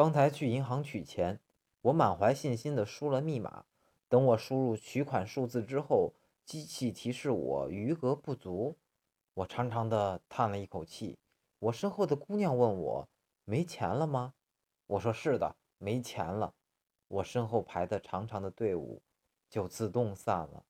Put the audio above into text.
刚才去银行取钱，我满怀信心地输了密码。等我输入取款数字之后，机器提示我余额不足。我长长的叹了一口气。我身后的姑娘问我：“没钱了吗？”我说：“是的，没钱了。”我身后排的长长的队伍就自动散了。